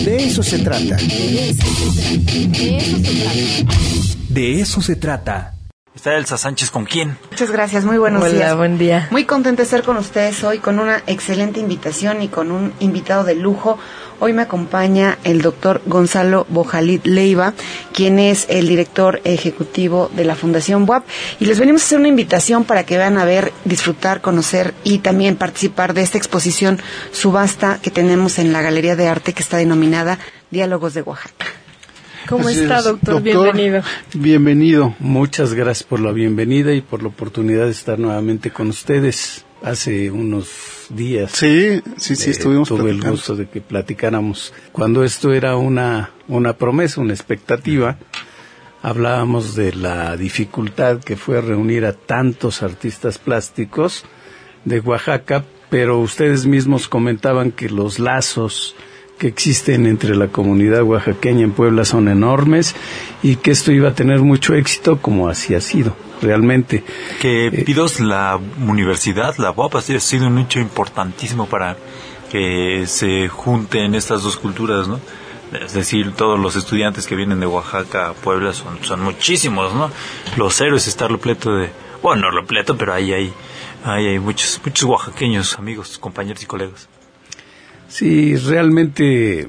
De eso se trata. De eso se trata. De eso se trata. Está Elsa Sánchez con quién? Muchas gracias, muy buenos Hola, días. buen día. Muy contenta de estar con ustedes hoy con una excelente invitación y con un invitado de lujo. Hoy me acompaña el doctor Gonzalo Bojalit Leiva, quien es el director ejecutivo de la Fundación WAP. Y les venimos a hacer una invitación para que vean a ver, disfrutar, conocer y también participar de esta exposición subasta que tenemos en la Galería de Arte que está denominada Diálogos de Oaxaca. ¿Cómo Así está, es. doctor? Bienvenido. Bienvenido. Muchas gracias por la bienvenida y por la oportunidad de estar nuevamente con ustedes. Hace unos días Sí, sí, sí, eh, estuvimos tuve el gusto de que platicáramos. Cuando esto era una, una promesa, una expectativa, hablábamos de la dificultad que fue reunir a tantos artistas plásticos de Oaxaca, pero ustedes mismos comentaban que los lazos que existen entre la comunidad oaxaqueña en Puebla son enormes y que esto iba a tener mucho éxito como así ha sido realmente. Que pidos la universidad, la UAP, ha sido un hecho importantísimo para que se junten estas dos culturas, ¿no? Es decir, todos los estudiantes que vienen de Oaxaca a Puebla son, son muchísimos, ¿no? Los héroes está repleto de... Bueno, no repleto, pero ahí hay, ahí hay muchos, muchos oaxaqueños, amigos, compañeros y colegas. Sí, realmente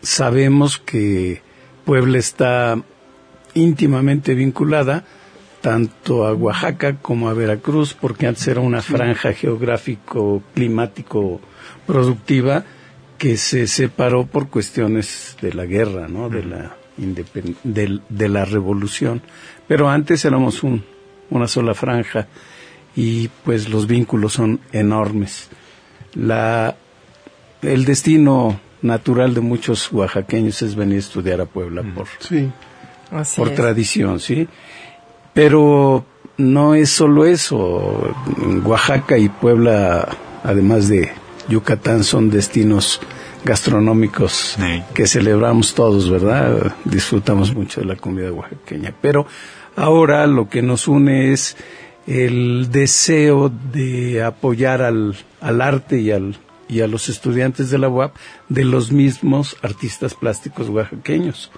sabemos que Puebla está íntimamente vinculada tanto a Oaxaca como a Veracruz, porque antes era una franja geográfico, climático, productiva, que se separó por cuestiones de la guerra, ¿no? De la, independ- del- de, la revolución. Pero antes éramos un, una sola franja y pues los vínculos son enormes. La, el destino natural de muchos oaxaqueños es venir a estudiar a Puebla por, Sí, Así por es. tradición, ¿sí? Pero no es solo eso. Oaxaca y Puebla, además de Yucatán, son destinos gastronómicos Sí. que celebramos todos, ¿verdad? Disfrutamos mucho de la comida oaxaqueña. Pero ahora lo que nos une es el deseo de apoyar al, al arte y al y a los estudiantes de la UAP de los mismos artistas plásticos oaxaqueños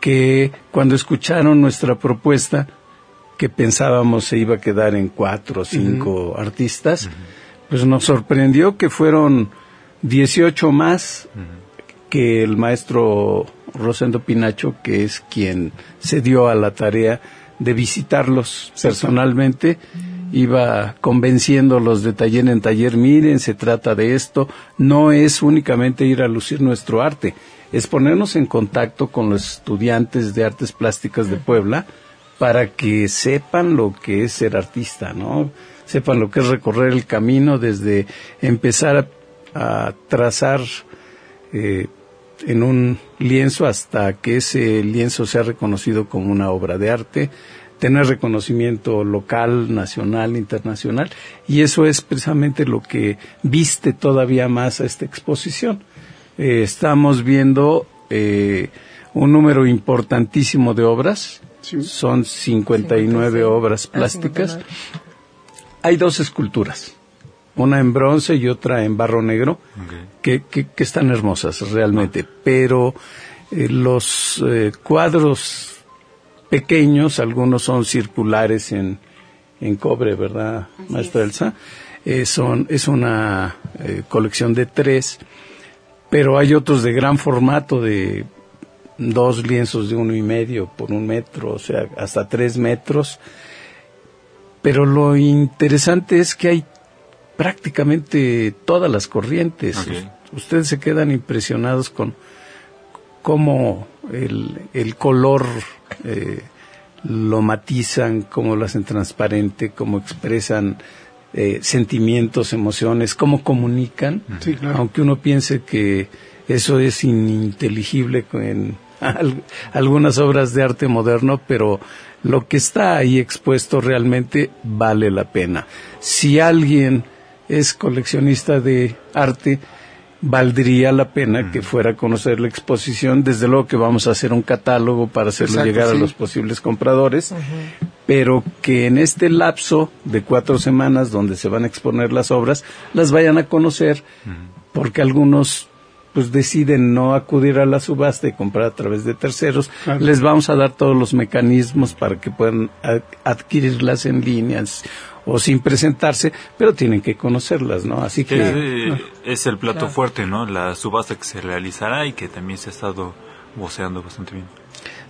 que cuando escucharon nuestra propuesta que pensábamos se iba a quedar en cuatro o cinco artistas, pues nos sorprendió que fueron 18 más que el maestro Rosendo Pinacho, que es quien se dio a la tarea de visitarlos personalmente, iba convenciéndolos de taller en taller, miren, se trata de esto, no es únicamente ir a lucir nuestro arte, es ponernos en contacto con los estudiantes de artes plásticas de Puebla para que sepan lo que es ser artista, ¿no? Sepan lo que es recorrer el camino desde empezar a, trazar eh, en un lienzo hasta que ese lienzo sea reconocido como una obra de arte, tener reconocimiento local, nacional, internacional, y eso es precisamente lo que viste todavía más a esta exposición. Eh, estamos viendo eh, un número importantísimo de obras, Sí. son 59 obras Ah, plásticas. 59. Hay dos esculturas, una en bronce y otra en barro negro, que, que- que están hermosas realmente, pero eh, los eh, cuadros pequeños, algunos son circulares en, en cobre, ¿verdad, maestra Elsa? Eh, son, es una eh, colección de tres, pero hay otros de gran formato, de dos lienzos de uno y medio por un metro, o sea, hasta tres metros. Pero lo interesante es que hay prácticamente todas las corrientes. Ustedes se quedan impresionados con cómo el, el color eh, lo matizan, cómo lo hacen transparente, cómo expresan eh, sentimientos, emociones, cómo comunican, Sí, claro. aunque uno piense que eso es ininteligible en al- algunas obras de arte moderno, pero lo que está ahí expuesto realmente vale la pena. Si alguien es coleccionista de arte, valdría la pena que fuera a conocer la exposición. Desde luego que vamos a hacer un catálogo para hacerlo Exacto, llegar a los posibles compradores, pero que en este lapso de cuatro semanas donde se van a exponer las obras, las vayan a conocer, porque algunos pues deciden no acudir a la subasta y comprar a través de terceros, Claro. les vamos a dar todos los mecanismos para que puedan adquirirlas en líneas o sin presentarse, pero tienen que conocerlas, ¿no? Así Que es el plato fuerte, ¿no? La subasta que se realizará y que también se ha estado voceando bastante bien.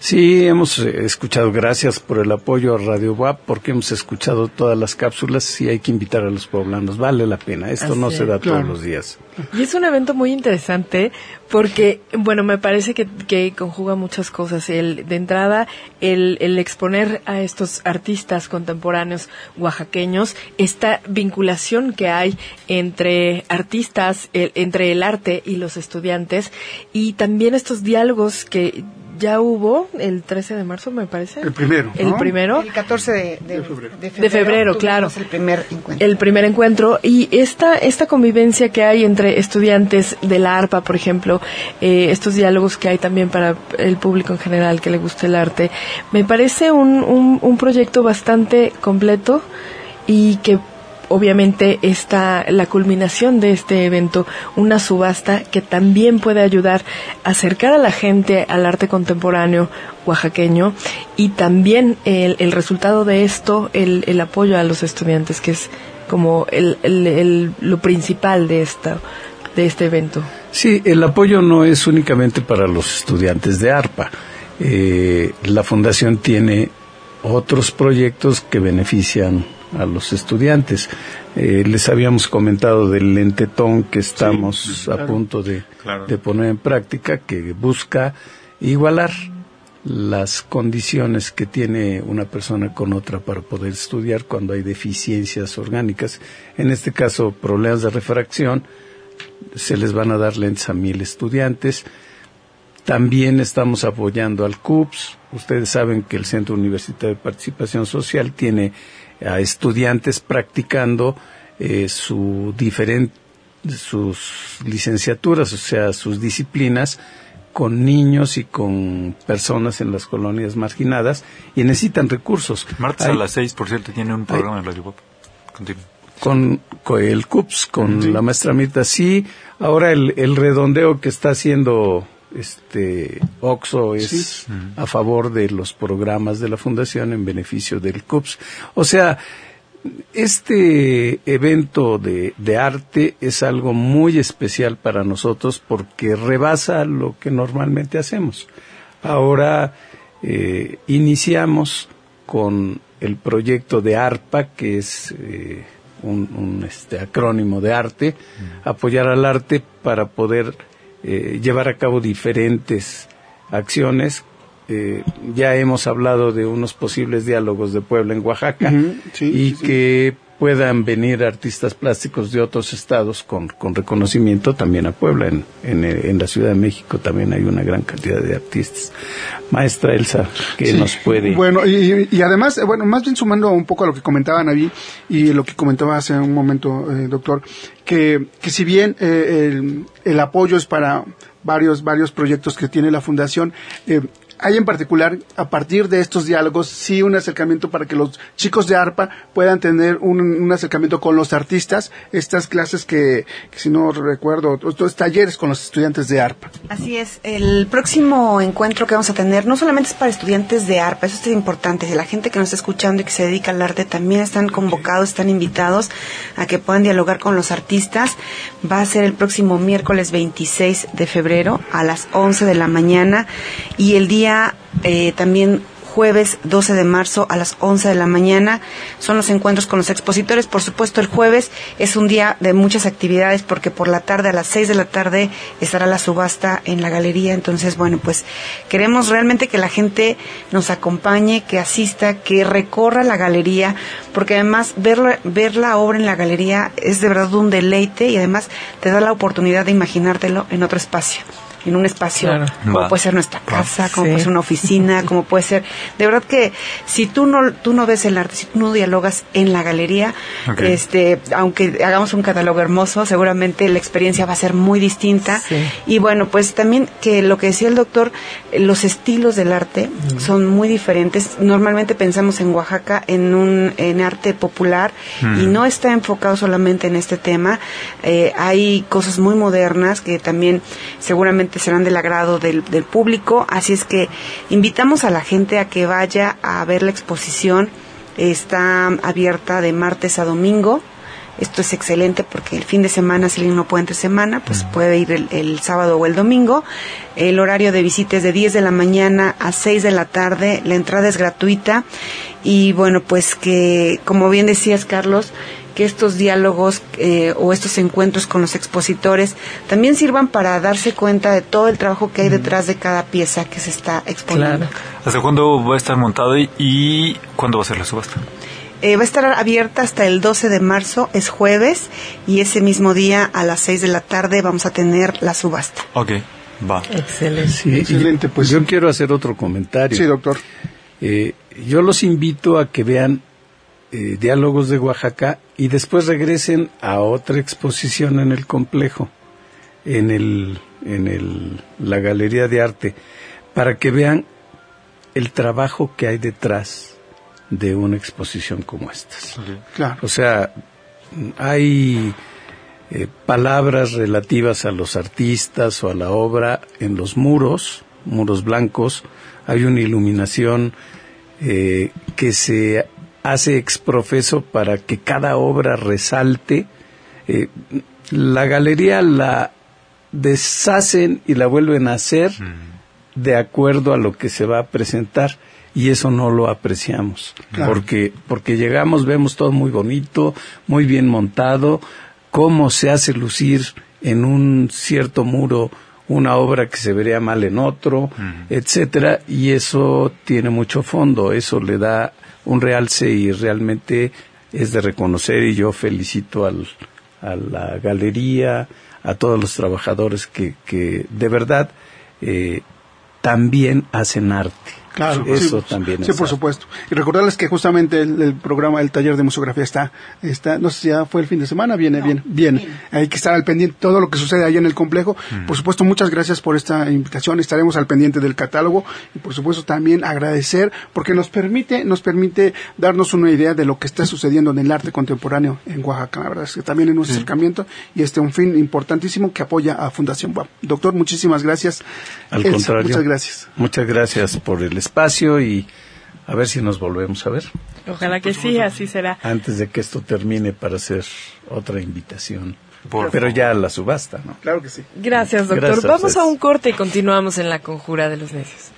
Sí, hemos eh, escuchado, gracias por el apoyo a Radio WAP, porque hemos escuchado todas las cápsulas y hay que invitar a los poblanos. Vale la pena, esto Así no se da Claro. todos los días. Y es un evento muy interesante porque, bueno, me parece que, que conjuga muchas cosas. El, de entrada, el, el exponer a estos artistas contemporáneos oaxaqueños, esta vinculación que hay entre artistas, el- entre el arte y los estudiantes, y también estos diálogos que ya hubo el 13 de marzo, me parece. El primero, El primero. El 14 de, de- De febrero. de De febrero, tuvimos claro. el primer encuentro. el primer encuentro y esta esta convivencia que hay entre estudiantes de la ARPA, por ejemplo, eh, estos diálogos que hay también para el público en general que le guste el arte, me parece un, un, un proyecto bastante completo y que obviamente está la culminación de este evento, una subasta que también puede ayudar a acercar a la gente al arte contemporáneo oaxaqueño y también el, el resultado de esto, el, el apoyo a los estudiantes, que es como el, lo principal de esta de este evento. Sí, el apoyo no es únicamente para los estudiantes de ARPA. Eh, la fundación tiene otros proyectos que benefician a los estudiantes. Eh, les habíamos comentado del lentetón que estamos a punto de, Claro. de poner en práctica, que busca igualar las condiciones que tiene una persona con otra para poder estudiar cuando hay deficiencias orgánicas. En este caso, problemas de refracción, se les van a dar lentes a mil estudiantes. También estamos apoyando al CUPS. Ustedes saben que el Centro Universitario de Participación Social tiene a estudiantes practicando eh, su diferen- sus licenciaturas, o sea, sus disciplinas con niños y con personas en las colonias marginadas y necesitan recursos. Martes a Hay- las 6, por cierto, tiene un programa en Radio Pop. Continúa. con, con el CUPS, con la maestra Mirta. Sí, ahora el, el redondeo que está haciendo este Oxo es a favor de los programas de la fundación en beneficio del CUPS. O sea, este evento de, de arte es algo muy especial para nosotros porque rebasa lo que normalmente hacemos. Ahora eh, iniciamos con el proyecto de ARPA, que es eh, un, un, este, acrónimo de arte, apoyar al arte para poder eh, llevar a cabo diferentes acciones. Eh, ya hemos hablado de unos posibles diálogos de Puebla en Oaxaca sí, y sí, sí. Puedan venir artistas plásticos de otros estados con, con reconocimiento también a Puebla. En, en, en la Ciudad de México también hay una gran cantidad de artistas. Maestra Elsa, que Sí. nos puede... Bueno, y, y además, eh, bueno, más bien sumando un poco a lo que comentaba Naví y lo que comentaba hace un momento, eh, doctor, que, que si bien eh, el, el apoyo es para varios, varios proyectos que tiene la Fundación, eh, hay en particular, a partir de estos diálogos, sí un acercamiento para que los chicos de ARPA puedan tener un, un acercamiento con los artistas, estas clases que, que si no recuerdo, estos talleres con los estudiantes de ARPA. Así es, el próximo encuentro que vamos a tener no solamente es para estudiantes de ARPA, eso es importante, si la gente que nos está escuchando y que se dedica al arte también están convocados, están invitados a que puedan dialogar con los artistas. Va a ser el próximo miércoles 26 de febrero a las 11 de la mañana y el día eh, también jueves 12 de marzo a las 11 de la mañana. Son los encuentros con los expositores. Por supuesto, el jueves es un día de muchas actividades porque por la tarde, a las 6 de la tarde, estará la subasta en la galería. Entonces, bueno, pues queremos realmente que la gente nos acompañe, que asista, que recorra la galería, porque además ver, ver la obra en la galería es de verdad un deleite y además te da la oportunidad de imaginártelo en otro espacio. En un espacio Claro. como Va. puede ser nuestra casa, como Sí. puede ser una oficina, como puede ser, de verdad que si tú no tú no ves el arte, si tú no dialogas en la galería, este, aunque hagamos un catálogo hermoso, seguramente la experiencia va a ser muy distinta. Sí. Y bueno, pues también que lo que decía el doctor, los estilos del arte son muy diferentes. Normalmente pensamos en Oaxaca en un en arte popular y no está enfocado solamente en este tema. Eh, hay cosas muy modernas que también seguramente serán del agrado del, del público. Así es que invitamos a la gente a que vaya a ver la exposición. Está abierta de martes a domingo. Esto es excelente porque el fin de semana, si alguien no puede entre semana, pues puede ir el, el sábado o el domingo. El horario de visita es de 10 de la mañana a 6 de la tarde. La entrada es gratuita. Y bueno, pues que, como bien decías, Carlos, que estos diálogos eh, o estos encuentros con los expositores también sirvan para darse cuenta de todo el trabajo que hay detrás de cada pieza que se está exponiendo. Claro. ¿Hasta cuándo va a estar montado y, y cuándo va a ser la subasta? Eh, va a estar abierta hasta el 12 de marzo, es jueves, y ese mismo día a las 6 de la tarde vamos a tener la subasta. Ok, va. Excelente. Sí, Excelente, pues. Yo quiero hacer otro comentario. Sí, doctor. Eh, yo los invito a que vean eh, Diálogos de Oaxaca y después regresen a otra exposición en el complejo, en el, en el, la Galería de Arte, para que vean el trabajo que hay detrás de una exposición como estas. Claro. O sea, hay eh, palabras relativas a los artistas o a la obra en los muros, muros blancos. Hay una iluminación eh, que se hace exprofeso para que cada obra resalte. Eh, la galería la deshacen y la vuelven a hacer de acuerdo a lo que se va a presentar y eso no lo apreciamos. Claro. porque porque llegamos vemos todo muy bonito muy bien montado. Cómo se hace lucir en un cierto muro una obra que se vería mal en otro etcétera y eso tiene mucho fondo. Eso le da un realce y realmente es de reconocer. Y yo felicito al, a la galería a todos los trabajadores que, que de verdad eh, también hacen arte. Claro, eso sí, también Sí, es por supuesto. Y recordarles que justamente el, el programa, el taller de museografía está, está, no sé si ya fue el fin de semana, viene, viene, viene. Hay que estar al pendiente de todo lo que sucede ahí en el complejo. Por supuesto, muchas gracias por esta invitación. Estaremos al pendiente del catálogo y por supuesto también agradecer porque nos permite, nos permite darnos una idea de lo que está sucediendo en el arte contemporáneo en Oaxaca. La verdad es que también en nuestro acercamiento y este un fin importantísimo que apoya a Fundación WAP. Doctor, muchísimas gracias. Al Elsa, contrario. Muchas gracias. Muchas gracias por el espacio y a ver si nos volvemos a ver Ojalá que sí, así será. antes de que esto termine para hacer otra invitación. Por Pero ya a la subasta, ¿no? Claro que sí. Gracias, doctor. Gracias, Vamos a un corte y continuamos en la conjura de los necios.